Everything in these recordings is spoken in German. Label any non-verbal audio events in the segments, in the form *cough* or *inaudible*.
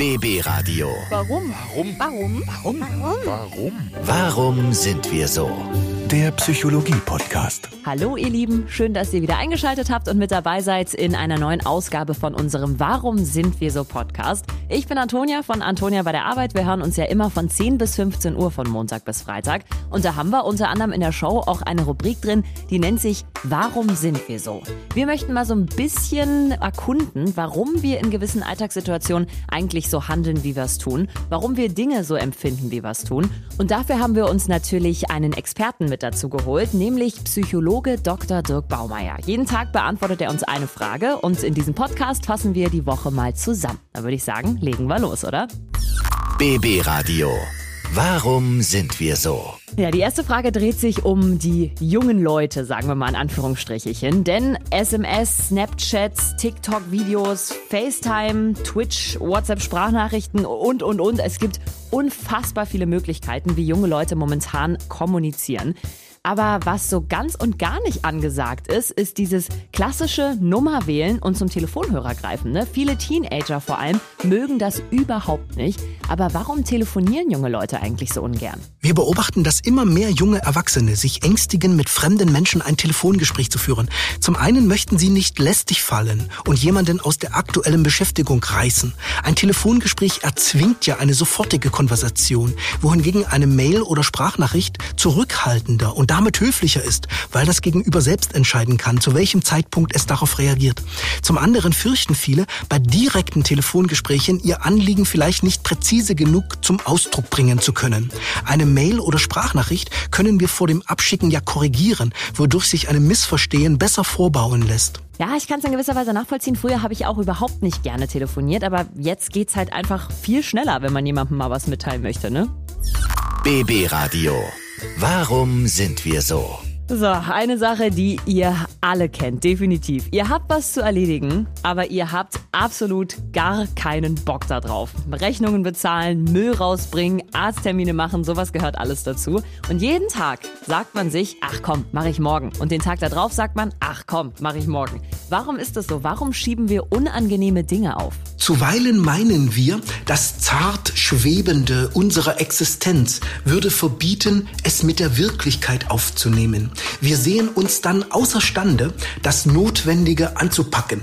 BB Radio. Warum? Warum? Warum? Warum? Warum? Warum sind wir so? Der Psychologie-Podcast. Hallo ihr Lieben, schön, dass ihr wieder eingeschaltet habt und mit dabei seid in einer neuen Ausgabe von unserem Warum sind wir so Podcast. Ich bin Antonia von Antonia bei der Arbeit. Wir hören uns ja immer von 10 bis 15 Uhr von Montag bis Freitag. Und da haben wir unter anderem in der Show auch eine Rubrik drin, die nennt sich Warum sind wir so? Wir möchten mal so ein bisschen erkunden, warum wir in gewissen Alltagssituationen eigentlich so handeln, wie wir es tun, warum wir Dinge so empfinden, wie wir es tun. Und dafür haben wir uns natürlich einen Experten mit dazu geholt, nämlich Psychologe Dr. Dirk Baumeier. Jeden Tag beantwortet er uns eine Frage und in diesem Podcast fassen wir die Woche mal zusammen. Da würde ich sagen, legen wir los, oder? BB Radio. Warum sind wir so? Ja, die erste Frage dreht sich um die jungen Leute, sagen wir mal in Anführungsstrichen. Denn SMS, Snapchats, TikTok-Videos, FaceTime, Twitch, WhatsApp-Sprachnachrichten und, und, und. Es gibt unfassbar viele Möglichkeiten, wie junge Leute momentan kommunizieren. Aber was so ganz und gar nicht angesagt ist, ist dieses klassische Nummer wählen und zum Telefonhörer greifen. Ne? Viele Teenager vor allem mögen das überhaupt nicht. Aber warum telefonieren junge Leute eigentlich so ungern? Wir beobachten, dass immer mehr junge Erwachsene sich ängstigen, mit fremden Menschen ein Telefongespräch zu führen. Zum einen möchten sie nicht lästig fallen und jemanden aus der aktuellen Beschäftigung reißen. Ein Telefongespräch erzwingt ja eine sofortige Konversation, wohingegen eine Mail oder Sprachnachricht zurückhaltender und damit höflicher ist, weil das Gegenüber selbst entscheiden kann, zu welchem Zeitpunkt es darauf reagiert. Zum anderen fürchten viele, bei direkten Telefongesprächen ihr Anliegen vielleicht nicht präzise genug zum Ausdruck bringen zu können. Eine Mail oder Sprachnachricht können wir vor dem Abschicken ja korrigieren, wodurch sich ein Missverstehen besser vorbauen lässt. Ja, ich kann es in gewisser Weise nachvollziehen. Früher habe ich auch überhaupt nicht gerne telefoniert, aber jetzt geht's halt einfach viel schneller, wenn man jemandem mal was mitteilen möchte, ne? BB Radio. Warum sind wir so? So, eine Sache, die ihr alle kennt, definitiv. Ihr habt was zu erledigen, aber ihr habt absolut gar keinen Bock da drauf. Rechnungen bezahlen, Müll rausbringen, Arzttermine machen, sowas gehört alles dazu. Und jeden Tag sagt man sich, ach komm, mach ich morgen. Und den Tag darauf sagt man, ach komm, mach ich morgen. Warum ist das so? Warum schieben wir unangenehme Dinge auf? Zuweilen meinen wir, das zart Schwebende unserer Existenz würde verbieten, es mit der Wirklichkeit aufzunehmen. Wir sehen uns dann außerstande, das Notwendige anzupacken.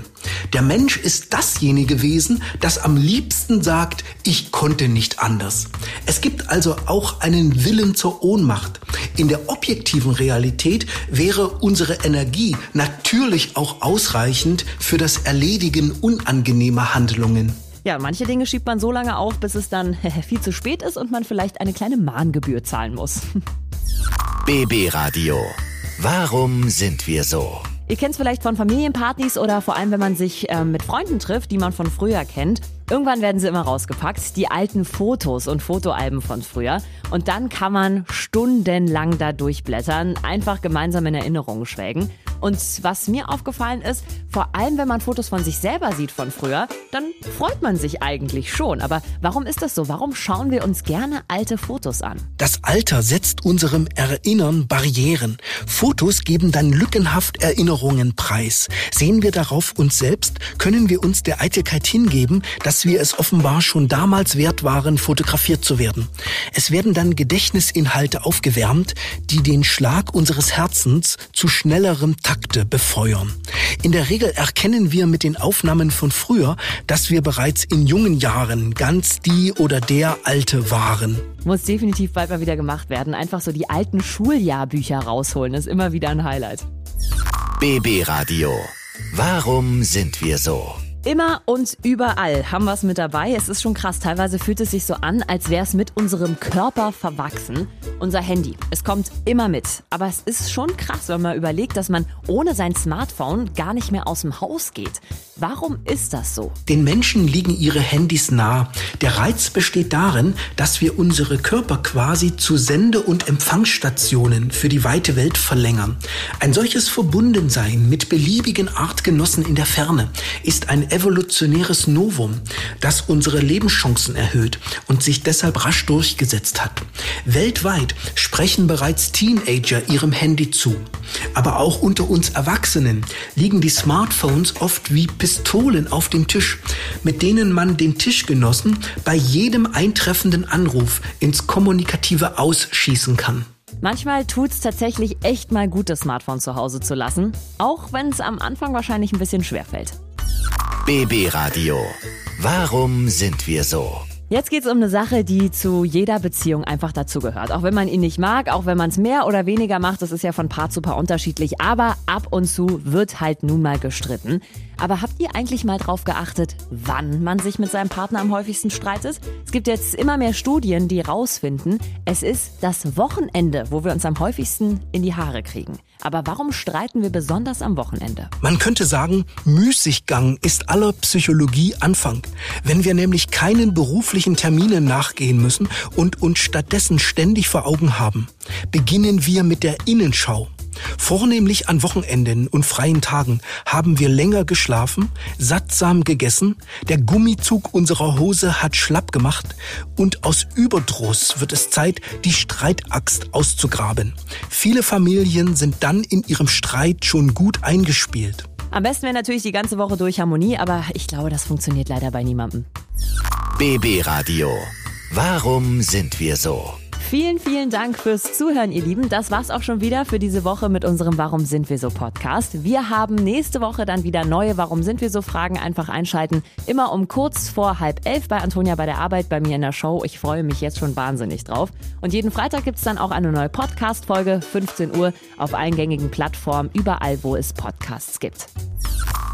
Der Mensch ist dasjenige Wesen, das am liebsten sagt, ich konnte nicht anders. Es gibt also auch einen Willen zur Ohnmacht. In der objektiven Realität wäre unsere Energie natürlich auch ausreichend für das Erledigen unangenehmer Handlungen. Ja, manche Dinge schiebt man so lange auf, bis es dann *laughs* viel zu spät ist und man vielleicht eine kleine Mahngebühr zahlen muss. *laughs* BB Radio. Warum sind wir so? Ihr kennt es vielleicht von Familienpartys oder vor allem, wenn man sich äh, mit Freunden trifft, die man von früher kennt. Irgendwann werden sie immer rausgepackt, die alten Fotos und Fotoalben von früher. Und dann kann man stundenlang da durchblättern, einfach gemeinsam in Erinnerungen schwelgen. Und was mir aufgefallen ist, vor allem wenn man Fotos von sich selber sieht von früher, dann freut man sich eigentlich schon. Aber warum ist das so? Warum schauen wir uns gerne alte Fotos an? Das Alter setzt unserem Erinnern Barrieren. Fotos geben dann lückenhaft Erinnerungen preis. Sehen wir darauf uns selbst, können wir uns der Eitelkeit hingeben, dass wir es offenbar schon damals wert waren, fotografiert zu werden. Es werden dann Gedächtnisinhalte aufgewärmt, die den Schlag unseres Herzens zu schnellerem Takte befeuern. In der Regel erkennen wir mit den Aufnahmen von früher, dass wir bereits in jungen Jahren ganz die oder der Alte waren. Muss definitiv bald mal wieder gemacht werden. Einfach so die alten Schuljahrbücher rausholen, ist immer wieder ein Highlight. BB Radio. Warum sind wir so? Immer und überall haben wir es mit dabei. Es ist schon krass. Teilweise fühlt es sich so an, als wäre es mit unserem Körper verwachsen. Unser Handy. Es kommt immer mit. Aber es ist schon krass, wenn man überlegt, dass man ohne sein Smartphone gar nicht mehr aus dem Haus geht. Warum ist das so? Den Menschen liegen ihre Handys nah. Der Reiz besteht darin, dass wir unsere Körper quasi zu Sende- und Empfangsstationen für die weite Welt verlängern. Ein solches Verbundensein mit beliebigen Artgenossen in der Ferne ist ein evolutionäres Novum, das unsere Lebenschancen erhöht und sich deshalb rasch durchgesetzt hat. Weltweit sprechen bereits Teenager ihrem Handy zu. Aber auch unter uns Erwachsenen liegen die Smartphones oft wie Pistolen auf dem Tisch, mit denen man den Tischgenossen bei jedem eintreffenden Anruf ins kommunikative Ausschießen kann. Manchmal tut's tatsächlich echt mal gut, das Smartphone zu Hause zu lassen, auch wenn es am Anfang wahrscheinlich ein bisschen schwerfällt. BB Radio. Warum sind wir so? Jetzt geht's um eine Sache, die zu jeder Beziehung einfach dazugehört. Auch wenn man ihn nicht mag, auch wenn man es mehr oder weniger macht, das ist ja von Paar zu Paar unterschiedlich. Aber ab und zu wird halt nun mal gestritten. Aber habt ihr eigentlich mal drauf geachtet, wann man sich mit seinem Partner am häufigsten streitet? Es gibt jetzt immer mehr Studien, die rausfinden, es ist das Wochenende, wo wir uns am häufigsten in die Haare kriegen. Aber warum streiten wir besonders am Wochenende? Man könnte sagen, Müßiggang ist aller Psychologie Anfang. Wenn wir nämlich keinen beruflichen Terminen nachgehen müssen und uns stattdessen ständig vor Augen haben, beginnen wir mit der Innenschau. Vornehmlich an Wochenenden und freien Tagen haben wir länger geschlafen, sattsam gegessen, der Gummizug unserer Hose hat schlapp gemacht und aus Überdruss wird es Zeit, die Streitaxt auszugraben. Viele Familien sind dann in ihrem Streit schon gut eingespielt. Am besten wäre natürlich die ganze Woche durch Harmonie, aber ich glaube, das funktioniert leider bei niemandem. BB Radio. Warum sind wir so? Vielen, vielen Dank fürs Zuhören, ihr Lieben. Das war's auch schon wieder für diese Woche mit unserem Warum sind wir so Podcast. Wir haben nächste Woche dann wieder neue Warum sind wir so Fragen. Einfach einschalten. Immer um kurz vor halb elf bei Antonia bei der Arbeit, bei mir in der Show. Ich freue mich jetzt schon wahnsinnig drauf. Und jeden Freitag gibt's dann auch eine neue Podcast-Folge, 15 Uhr, auf allen gängigen Plattformen, überall, wo es Podcasts gibt.